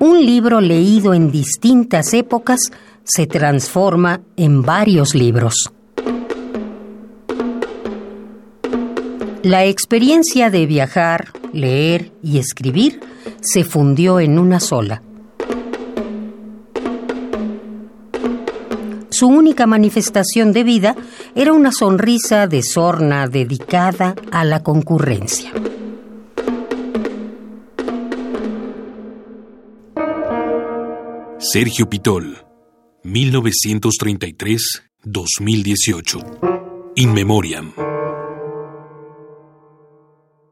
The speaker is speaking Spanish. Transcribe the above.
un libro leído en distintas épocas se transforma en varios libros. La experiencia de viajar, leer y escribir se fundió en una sola. Su única manifestación de vida era una sonrisa de sorna dedicada a la concurrencia. Sergio Pitol, 1933-2018. In Memoriam.